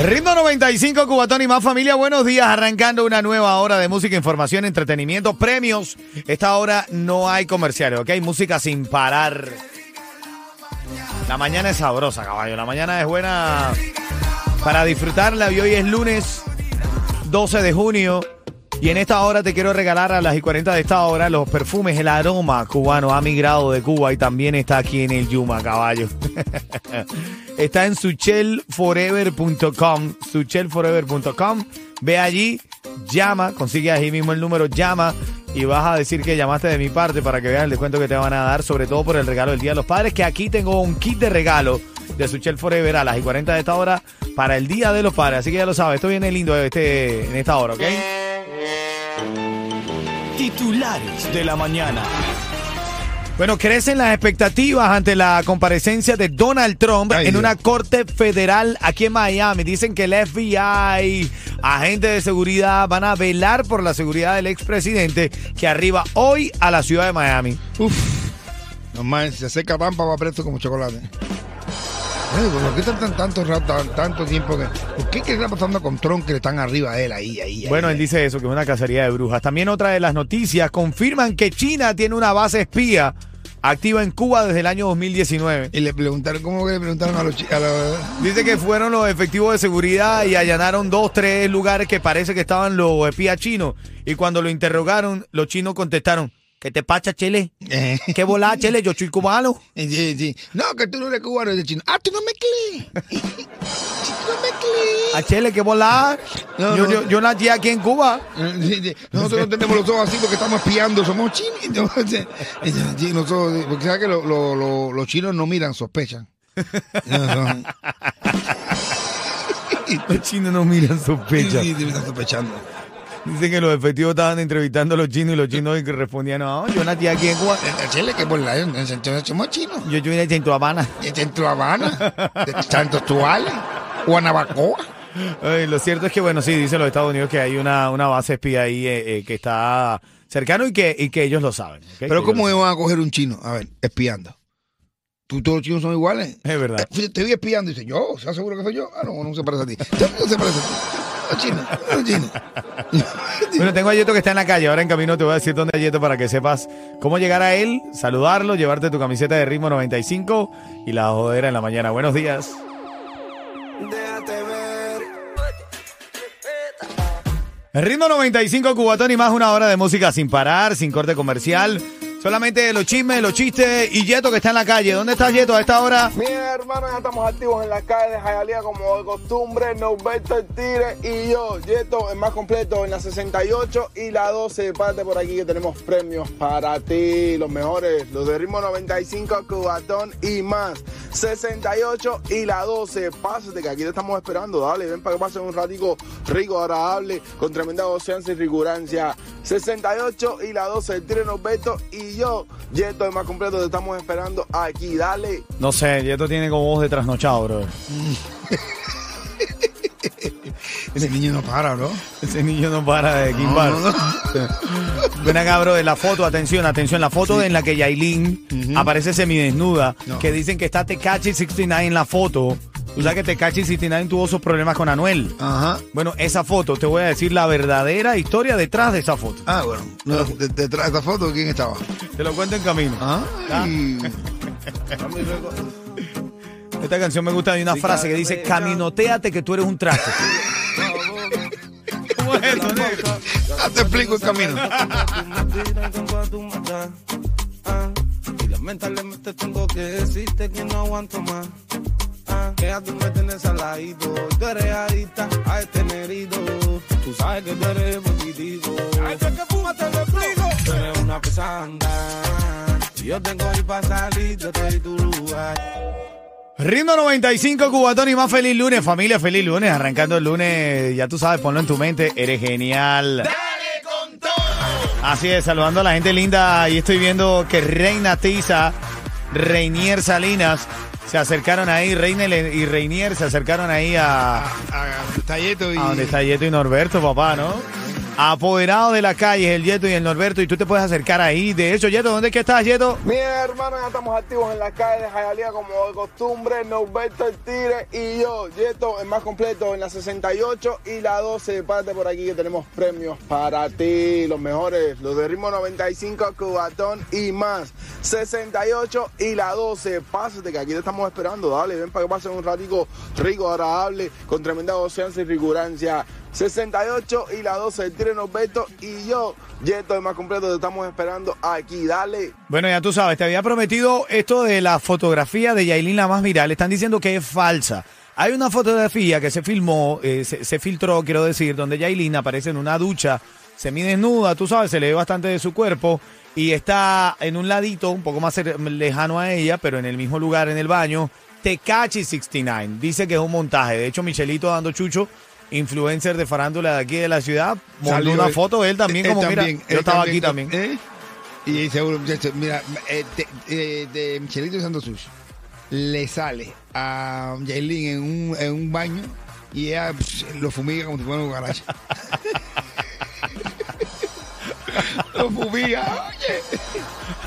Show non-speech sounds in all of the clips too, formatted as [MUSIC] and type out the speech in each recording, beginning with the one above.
Ritmo 95, Cubatón y más familia. Buenos días, arrancando una nueva hora de música, información, entretenimiento, premios. Esta hora no hay comerciales, ¿ok? Música sin parar. La mañana es sabrosa, caballo. La mañana es buena para disfrutarla. Y hoy es lunes 12 de junio. Y en esta hora te quiero regalar a las y 40 de esta hora los perfumes, el aroma cubano ha migrado de Cuba y también está aquí en el Yuma, caballo. [LAUGHS] está en suchelforever.com, suchelforever.com. Ve allí, llama, consigue ahí mismo el número, llama y vas a decir que llamaste de mi parte para que veas el descuento que te van a dar, sobre todo por el regalo del Día de los Padres, que aquí tengo un kit de regalo de Suchel Forever a las y 40 de esta hora para el Día de los Padres. Así que ya lo sabes, esto viene lindo este, en esta hora, ¿ok? Titulares de la mañana. Bueno, crecen las expectativas ante la comparecencia de Donald Trump Ay, en Dios. una corte federal aquí en Miami. Dicen que el FBI, agentes de seguridad, van a velar por la seguridad del expresidente que arriba hoy a la ciudad de Miami. Uf. Normal, se seca Tampa va presto como chocolate. Ay, ¿Por qué están tanto rato, tan- tanto tiempo que.? ¿Por qué qué está pasando con Trump que están arriba a él ahí, ahí? Bueno, ahí, él dice eso, que es una cacería de brujas. También otra de las noticias confirman que China tiene una base espía activa en Cuba desde el año 2019. Y le preguntaron, ¿cómo que le preguntaron a los chi- a los- Dice que fueron los efectivos de seguridad y allanaron dos, tres lugares que parece que estaban los espías chinos. Y cuando lo interrogaron, los chinos contestaron, ¿qué te pacha, Chele? Eh, ¿Qué volá, Chele? Yo soy cubano. sí, sí. No, que tú no eres cubano, eres chino. Ah, tú no me crees. [LAUGHS] tú no me crees. A Chele, ¿qué volá? No, yo, no. yo, yo nací aquí en Cuba. Eh, sí, sí. Nosotros no tenemos los ojos así porque estamos espiando, somos chinos. [LAUGHS] Nosotros- porque sabes que lo- lo- lo- los chinos no miran, sospechan. [LAUGHS] Los chinos no miran Sí, sospecha. sí, sí, me están sospechando. Dicen que los efectivos estaban entrevistando a los chinos y los chinos que respondían, no, yo nací aquí en Cuba. En Chile, que por la en centro somos chinos. Yo soy de Centro Habana. En Habana, de Santo Tuales, Guanabacoa. Ay, lo cierto es que, bueno, sí, dicen los Estados Unidos que hay una, una base espía ahí eh, eh, que está cercano y que, y que ellos lo saben. ¿ok? Pero Que ¿cómo ellos van a coger un chino? A ver, espiando. ¿Tú todos los chinos son iguales? Es verdad. Eh, Te vi espiando y dice, ¿yo? ¿Estás seguro que soy yo? Ah, no, no se parece a ti. No se parece a ti. Chinos. [LAUGHS] lo- Bueno, tengo a Yeto que está en la calle. Ahora en camino te voy a decir dónde hay Yeto para que sepas cómo llegar a él, saludarlo, llevarte tu camiseta de ritmo 95 y la jodera en la mañana. Buenos días. El ritmo 95 Cubatón y más una hora de música sin parar, sin corte comercial. Solamente los chismes, los chistes y Yeto que está en la calle. ¿Dónde está Yeto a esta hora? Mis hermanos, ya estamos activos en las calles de Jayalía como de costumbre. Norberto el Tigre y yo, Yeto, el más completo en la 68 y la 12. Parte por aquí que tenemos premios para ti. Los mejores, los de ritmo 95, Cubatón y más. 68 y la 12. Pásate que aquí te estamos esperando. Dale, ven para que pasen un ratico rico, agradable, con tremenda goceanza y rigurancia. 68 y la 12, el Tigre Norberto y yo, Yeto, el más completo, te estamos esperando aquí. Dale. No sé, Yeto tiene como voz de trasnochado, bro. [LAUGHS] Ese niño no para, bro. Ese niño no para de quimbar. No, no, [LAUGHS] Ven acá, bro, en la foto, atención, atención, la foto en la que Yailin aparece semidesnuda, No. que dicen que está Tecachi 69 en la foto. Tú sabes que Tecachi 69 tuvo sus problemas con Anuel. Ajá. Bueno, esa foto, te voy a decir la verdadera historia detrás de esa foto. Ah, bueno. No, de- detrás de esta foto, ¿quién estaba? Te lo cuento en camino. Ay. Esta canción me gusta, hay una frase que dice, caminoteate que tú eres un traste. ¿Cómo es eso, negro? Ah, te explico el camino. Lamentablemente tengo que decirte que no aguanto más. Que ya tú me tienes al ladito. Tú eres adicta a este nerito. Tú sabes que tú eres positivo. Ay, sé que fuma te lo explico. Tú eres una pesanda. Yo tengo ahí para salir, yo te doy tu lugar. Ritmo 95, Cubatón y más feliz lunes, familia, feliz lunes. Arrancando el lunes, ya tú sabes, ponlo en tu mente, eres genial. ¡Dale con todo! Así es, saludando a la gente linda. Y estoy viendo que Reina Tiza, Reinier Salinas, se acercaron ahí, Reina y Reinier se acercaron ahí a, A, a Talleto y. a donde está Yeto y Norberto, papá, ¿no? Apoderado de la calle, el Yeto y el Norberto, y tú te puedes acercar ahí. De hecho, Yeto, ¿dónde es estás, Yeto? Mira, hermano, ya estamos activos en la calle de Jayalía como de costumbre. Norberto el Tire y yo, Yeto, el más completo en la 68 y la 12. Parte por aquí que tenemos premios para ti. Los mejores, los de ritmo 95, Cubatón y más. 68 y la 12. Pásate que aquí te estamos esperando. Dale, ven para que pasen un ratico rico, agradable, con tremenda goceanza y rigurancia. 68 y la 12 el Tire Norberto y yo, Yeto, el más completo, te estamos esperando aquí. Dale. Bueno, ya tú sabes, te había prometido esto de la fotografía de Yailin la más viral. Están diciendo que es falsa. Hay una fotografía que se filmó, eh, se, filtró, quiero decir, donde Yailin aparece en una ducha, semidesnuda, tú sabes, se le ve bastante de su cuerpo y está en un ladito, un poco más lejano a ella, pero en el mismo lugar en el baño. Tecachi 69 dice que es un montaje. De hecho, Michelito dando chucho, influencer de farándula de aquí de la ciudad, Salió una foto él también, él como mira, yo estaba aquí también. ¿eh? Y seguro, muchachos, mira, eh, de, eh, de Michelito Santo Sushi le sale a Yailin en un, en un baño y ella lo fumiga como si fuera un garaje. [LAUGHS] lo fumiga, oye.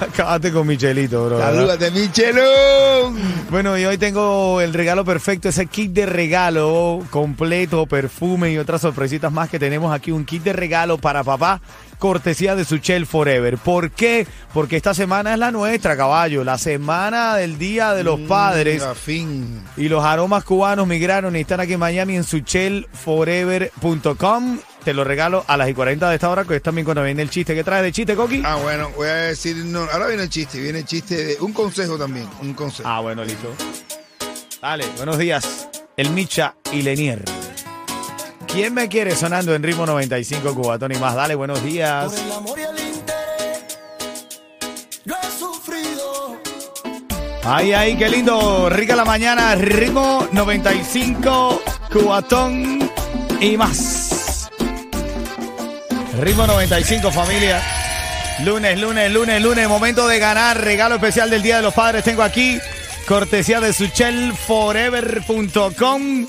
Acabate con Michelito, bro. Salúdate, Michelón. Bueno, y hoy tengo el regalo perfecto, ese kit de regalo completo, perfume y otras sorpresitas más que tenemos aquí. Un kit de regalo para papá, cortesía de Suchel Forever. ¿Por qué? Porque esta semana es la nuestra, caballo. La semana del Día de los Padres. A fin. Y los aromas cubanos migraron y están aquí en Miami en suchelforever.com. Te lo regalo a las y 40 de esta hora, que es también cuando viene el chiste. ¿Qué traes de chiste, Coqui? Ah, bueno, voy a decir, no, ahora viene el chiste, viene el chiste de un consejo también, un consejo. Ah, bueno, listo. Dale, buenos días. El Micha y Lenier. ¿Quién me quiere sonando en ritmo 95 Cubatón y más? Dale, buenos días. Por el amor y el interés, yo he sufrido. Ay, ay, qué lindo. Rica la mañana. Ritmo 95 Cubatón y más. Ritmo 95, familia. Lunes, lunes, lunes, lunes. Momento de ganar. Regalo especial del Día de los Padres. Tengo aquí cortesía de suchelforever.com.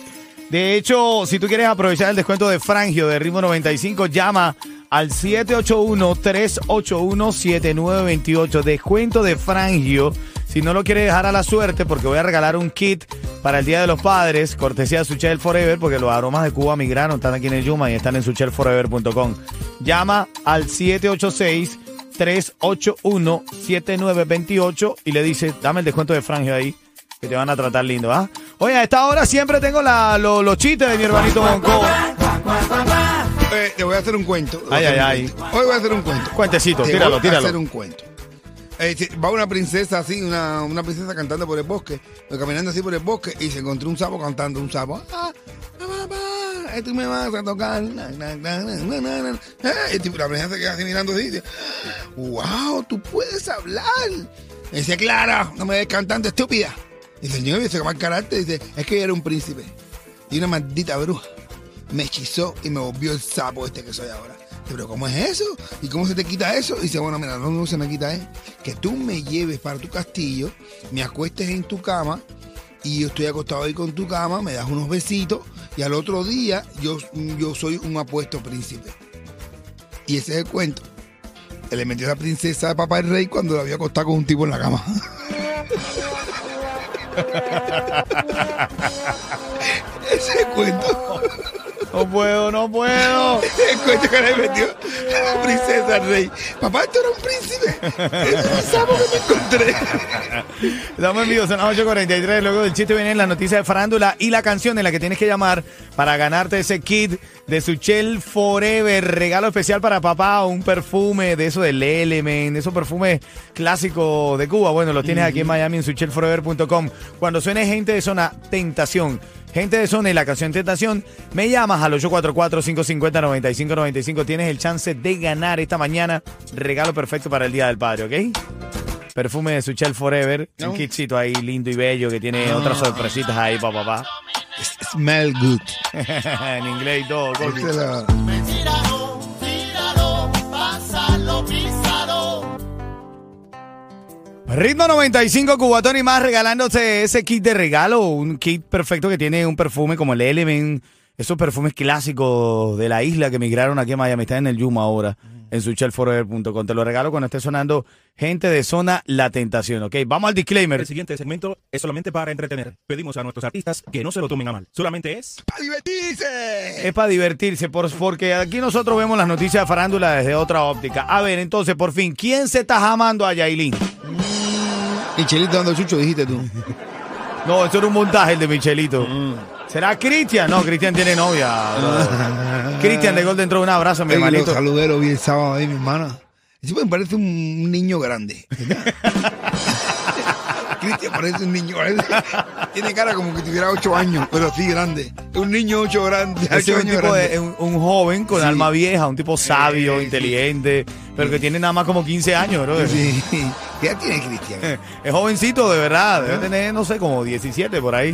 De hecho, si tú quieres aprovechar el descuento de Frangio de Ritmo 95, llama al 781-381-7928. Descuento de Frangio. Si no lo quieres dejar a la suerte, porque voy a regalar un kit para el Día de los Padres, cortesía de Suchel Forever, porque los aromas de Cuba migraron, están aquí en el Yuma y están en suchelforever.com. Llama al 786 381-7928 y le dice, dame el descuento de Frangio ahí, que te van a tratar lindo, ¿ah? Oye, a esta hora siempre tengo la- lo- los chistes de mi hermanito Bonco. Eh, te voy a hacer un cuento. Ay, ay, ay. Hoy voy a hacer un cuento. Cuentecito, Te tíralo, voy a tíralo. hacer un cuento. Eh, va una princesa así, una, una princesa cantando por el bosque, eh, caminando así por el bosque y se encontró un sapo cantando, un sapo. Ah, mamá, eh, tú me vas a tocar. Y la princesa se queda así mirando así y dice, wow, tú puedes hablar. Y dice, Clara, no me des cantante estúpida. Y dice, señor, dice, mal carácter. Dice, es que yo era un príncipe y una maldita bruja me hechizó y me volvió el sapo este que soy ahora. Pero ¿cómo es eso? ¿Y cómo se te quita eso? Y dice, bueno, mira, no, no se me quita es que tú me lleves para tu castillo, me acuestes en tu cama y yo estoy acostado ahí con tu cama, me das unos besitos y al otro día yo, yo soy un apuesto príncipe. Y ese es el cuento. Él le metió a la princesa de papá el rey cuando la había acostado con un tipo en la cama. [LAUGHS] ese es el cuento. No puedo, no puedo. El cuento que le metió la princesa al rey. Papá, esto era un príncipe. Es el sapo que me encontré. Estamos en vivo, son las 8.43. Luego del chiste viene la noticia de farándula y la canción en la que tienes que llamar para ganarte ese kit de Suchel Forever. Regalo especial para papá, un perfume de eso del Element, esos perfumes clásicos de Cuba. Bueno, los tienes aquí en Miami en suchelforever.com. Cuando suene gente de zona Tentación. Gente de zona y la canción Tentación, me llamas al 844-550-9595. Tienes el chance de ganar esta mañana. Regalo perfecto para el Día del Padre, ¿ok? Perfume de Suchel Forever. Un kitcito ahí lindo y bello que tiene otras sorpresitas ahí para papá. Smell good. [LAUGHS] en inglés y todo. Ritmo 95 Cubatón y más regalándose ese kit de regalo, un kit perfecto que tiene un perfume como el Element, esos perfumes clásicos de la isla que migraron aquí a Miami, están en el Yuma ahora, en suchelforever.com. Te lo regalo cuando esté sonando gente de zona La Tentación, ¿ok? Vamos al disclaimer. El siguiente segmento es solamente para entretener. Pedimos a nuestros artistas que no se lo tomen a mal. Solamente es ¡Para divertirse! Es para divertirse, por- porque aquí nosotros vemos las noticias de farándula desde otra óptica. A ver, entonces, por fin, ¿quién se está jamando a Yailin? Michelito dando chucho, dijiste tú. No, eso era un montaje el de Michelito. ¿Será Cristian? No, Cristian tiene novia. [LAUGHS] Cristian de Gol dentro de un abrazo, mi Ey, lo hermanito. saludé, lo vi el sábado ahí, mi hermana. Ese me parece un niño grande. [LAUGHS] Cristian parece un niño grande. Tiene cara como que tuviera ocho años, pero sí grande. Un niño ocho grande. Ese es ocho un años tipo grande. de, un, un joven con Sí. alma vieja, un tipo sabio, Eh, sí. inteligente, pero que tiene nada más como 15 años, bro. Sí. ¿Qué edad tiene Cristian? [LAUGHS] Es jovencito, de verdad. Debe tener, no sé, como 17 por ahí.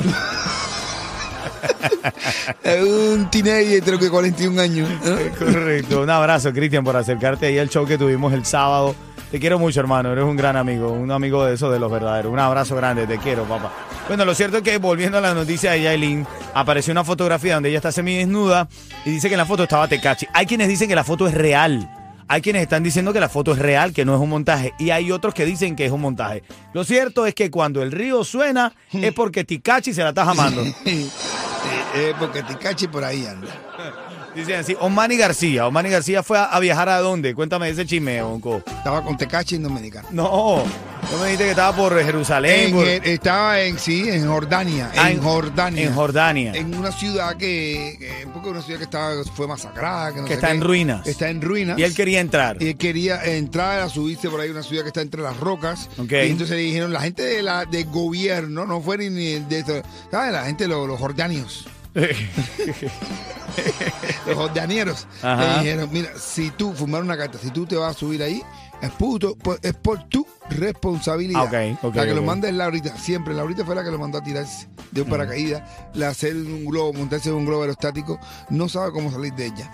[LAUGHS] Un teenager, creo que 41 años. Correcto. Un abrazo, Cristian, por acercarte ahí al show que tuvimos el sábado. Te quiero mucho, hermano. Eres un gran amigo. Un amigo de esos de los verdaderos. Un abrazo grande. Te quiero, papá. Bueno, lo cierto es que volviendo a la noticia de Yailin, apareció una fotografía donde ella está semidesnuda y dice que en la foto estaba Tecachi. Hay quienes dicen que la foto es real. Hay quienes están diciendo que la foto es real, que no es un montaje. Y hay otros que dicen que es un montaje. Lo cierto es que cuando el río suena es porque Tikachi se la está jamando. [LAUGHS] Eh, eh, porque Ticachi por ahí anda. [LAUGHS] Dicen así, Omani García. Omani García fue a, a viajar a dónde? Cuéntame ese chisme, Bonco. Estaba con Tecachi en Dominicana. No, no me dijiste que estaba por Jerusalén. En, por- estaba en, sí, en Jordania. Ah, en Jordania. En Jordania. En una ciudad que, que- porque una ciudad que estaba, fue masacrada. Que, no Que sé está qué. en ruinas. Está en ruinas. y él quería entrar. Y él quería entrar a subirse por ahí a una ciudad que está entre las rocas. Y entonces le dijeron, la gente de la, del gobierno, no fue ni- de eso, ¿sabes? La gente, los, los jordanios, [LAUGHS] los jordanieros, le dijeron, mira, si tú, fumar una carta, si tú te vas a subir ahí, es puto, pues, es por tu responsabilidad. La que lo manda es Laurita, siempre. Laurita fue la que lo mandó a tirarse de un paracaídas, le hacer un globo, montarse en un globo aerostático, no sabe cómo salir de ella.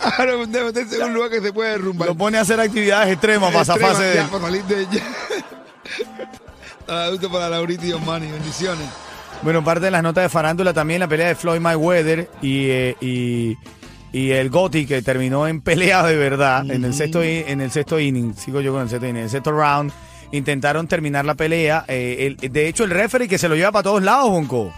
Ahora [LAUGHS] [LAUGHS] meterse en un lugar que se puede derrumbar. Lo pone a hacer actividades extremas para Extrema, zafarse de para salir de ella. Saludos para Laurita y Osmani, bendiciones. Bueno, parte de las notas de farándula también la pelea de Floyd Mayweather y, eh, y, y el Gotti que terminó en pelea de verdad en el sexto en el sexto inning. Sigo yo con el sexto inning, en el sexto round. Intentaron terminar la pelea. eh, el- de hecho, el referee que se lo lleva para todos lados, Bonco.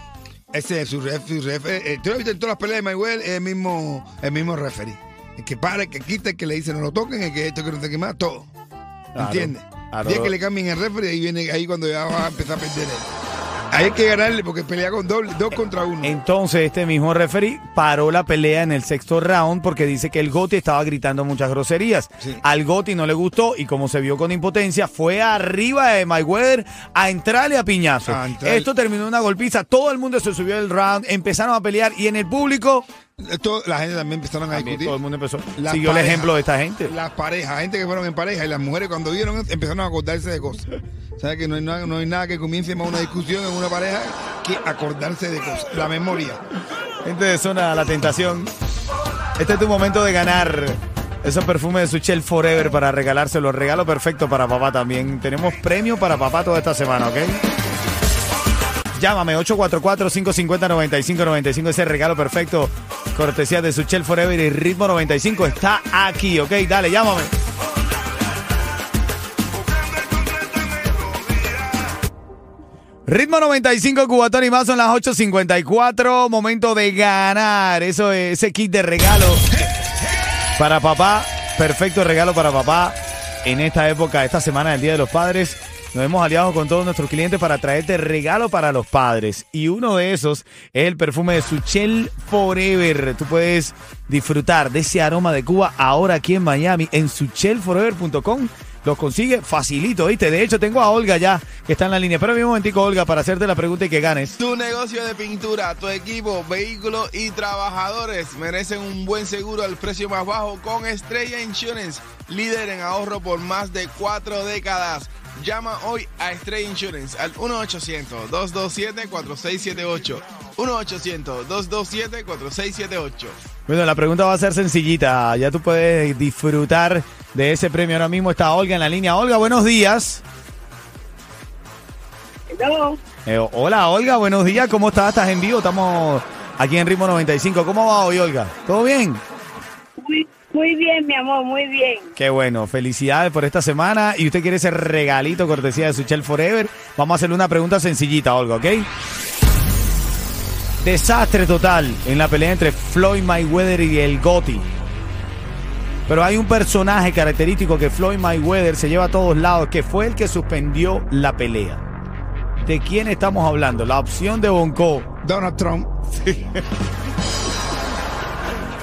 Ese es su ref, su ref. Eh, tú lo has visto en todas las peleas de Mayweather, es el mismo, el mismo referee. El que para, el que quita, el que le dice no lo toquen, el que esto, que no qué más, todo. ¿Entiendes? claro. Es que le cambien el referee, ahí viene, ahí cuando ya va a empezar a perder él. Ahí hay que ganarle porque pelea con doble, dos contra uno. Entonces, este mismo referee paró la pelea en el sexto round porque dice que el Gotti estaba gritando muchas groserías. Sí. Al Gotti no le gustó y como se vio con impotencia, fue arriba de Mayweather a entrarle a piñazo. A. Esto terminó en una golpiza, todo el mundo se subió del round, empezaron a pelear y en el público Esto, la gente también empezaron a también discutir. todo el mundo empezó. Las Siguió el parejas, ejemplo de esta gente. Las parejas, gente que fueron en pareja y las mujeres cuando vieron esto, empezaron a acordarse de cosas. ¿Sabes que no hay, nada, no hay nada que comience más una discusión en una pareja que acordarse de cosas? La memoria. Gente de zona la tentación. Este es tu momento de ganar esos perfumes de Suchel Forever para regalárselo. Regalo perfecto para papá también. Tenemos premio para papá toda esta semana, ¿ok? Llámame 844-550-9595. Ese regalo perfecto. Cortesía de Suchel Forever y Ritmo 95 está aquí, ¿ok? Dale, llámame. Ritmo 95, Cubatón y más son las 8.54. Momento de ganar. Eso es ese kit de regalo para papá. Perfecto regalo para papá. en esta época, esta semana del Día de los Padres, nos hemos aliado con todos nuestros clientes para traerte regalo para los padres. Y uno de esos es el perfume de Suchel Forever. Tú puedes disfrutar de ese aroma de Cuba ahora aquí en Miami en suchelforever.com. Los consigue facilito, ¿viste? De hecho, tengo a Olga ya, que está en la línea. Espera un momentico, Olga, para hacerte la pregunta y que ganes. Tu negocio de pintura, tu equipo, vehículos y trabajadores merecen un buen seguro al precio más bajo con Estrella Insurance, líder en ahorro por más de cuatro décadas. Llama hoy a Estrella Insurance al 1-800-227-4678. 1-800-227-4678. Bueno, la pregunta va a ser sencillita. Ya tú puedes disfrutar de ese premio. Ahora mismo está Olga en la línea. Olga, buenos días. Eh, hola, Olga, buenos días. ¿Cómo estás? ¿Estás en vivo? Estamos aquí en Ritmo 95. ¿Cómo va hoy, Olga? ¿Todo bien? Muy, bien, mi amor, muy bien. Qué bueno. Felicidades por esta semana. Y usted quiere ese regalito cortesía de Suchel Forever. Vamos a hacerle una pregunta sencillita, Olga, ¿ok? Desastre total en la pelea entre Floyd Mayweather y el Gotti. Pero hay un personaje característico que Floyd Mayweather se lleva a todos lados, que fue el que suspendió la pelea. ¿De quién estamos hablando? La opción de Bonco. Donald Trump. [LAUGHS]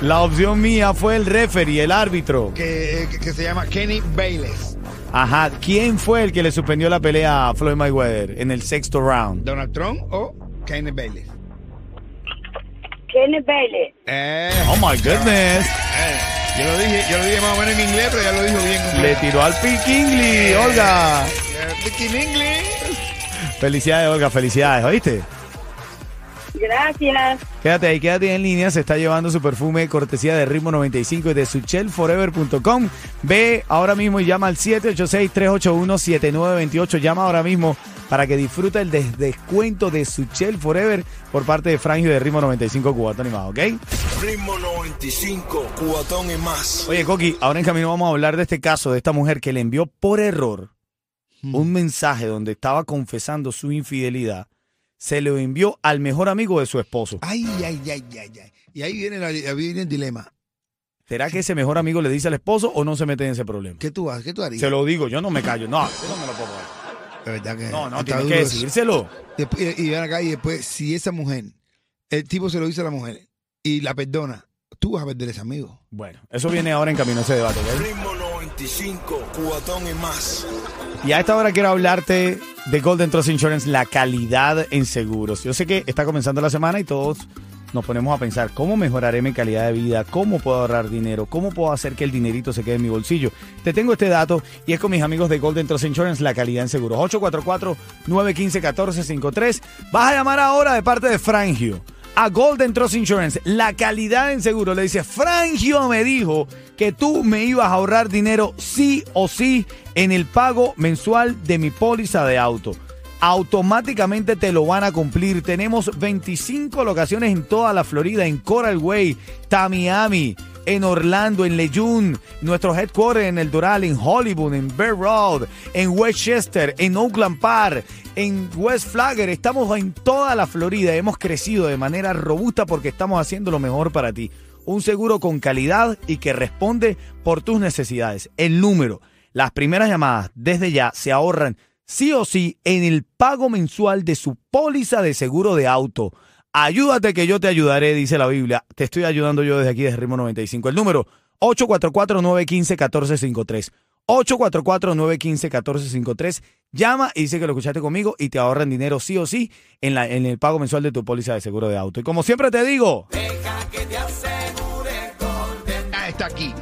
La opción mía fue el referee, el árbitro. Que, que- que se llama Kenny Bayless. Ajá, ¿quién fue el que le suspendió la pelea a Floyd Mayweather en el sexto round? Donald Trump o Kenny Bayless. Kenny Bailey. Eh, Oh my goodness. eh, yo lo dije, yo lo dije más o menos en inglés, pero ya lo dijo bien. Le tiró al piquingli, Olga. Eh, speaking English. Felicidades, Olga, felicidades, ¿oíste? Gracias. Quédate ahí, quédate en línea. Se está llevando su perfume cortesía de Ritmo 95 y de suchelforever.com. Ve ahora mismo y llama al 786-381-7928. Llama ahora mismo para que disfrute el des- descuento de Suchel Forever por parte de Frangio de Ritmo 95 Cubatón y más, ¿ok? Ritmo 95, cubatón y más. Oye, Coqui, ahora en camino vamos a hablar de este caso de esta mujer que le envió por error un mensaje donde estaba confesando su infidelidad. Se lo envió al mejor amigo de su esposo. Ay, ay, ay, ay, ay. Y ahí viene, la- ahí viene el dilema. ¿Será que ese mejor amigo le dice al esposo o no se mete en ese problema? ¿Qué tú haces? ¿Qué tú harías? Se lo digo, yo no me callo. No, yo no me lo puedo poner. De verdad que No, no, está tienes duro que eso. decírselo. Después- y ven acá y después, si esa mujer, el tipo se lo dice a la mujer y la perdona, tú vas a perder ese amigo. Bueno, eso viene ahora en camino ese debate, ¿ok? Ritmo 95, cubatón y más. Y a esta hora quiero hablarte de Golden Trust Insurance, la calidad en seguros. Yo sé que está comenzando la semana y todos nos ponemos a pensar cómo mejoraré mi calidad de vida, cómo puedo ahorrar dinero, cómo puedo hacer que el dinerito se quede en mi bolsillo. Te tengo este dato y es con mis amigos de Golden Trust Insurance, la calidad en seguros. 844-915-1453. Vas a llamar ahora de parte de Frangio a Golden Trust Insurance, la calidad en seguro. Le dice, Frangio me dijo que tú me ibas a ahorrar dinero sí o sí en el pago mensual de mi póliza de auto. Automáticamente te lo van a cumplir. Tenemos 25 locaciones en toda la Florida, en Coral Way, Tamiami, en Orlando, en Leyun, nuestros headquarters en El Doral, en Hollywood, en Bear Road, en Westchester, en Oakland Park, en West Flagger. Estamos en toda la Florida. Hemos crecido de manera robusta porque estamos haciendo lo mejor para ti. Un seguro con calidad y que responde por tus necesidades. El número, las primeras llamadas desde ya se ahorran sí o sí en el pago mensual de su póliza de seguro de auto. Ayúdate que yo te ayudaré, dice la Biblia. Te estoy ayudando yo desde aquí, desde Ritmo 95. El número 844-915-1453. 844-915-1453. Llama y dice que lo escuchaste conmigo y te ahorran dinero sí o sí en, la, en el pago mensual de tu póliza de seguro de auto. Y como siempre te digo... Ah, está aquí.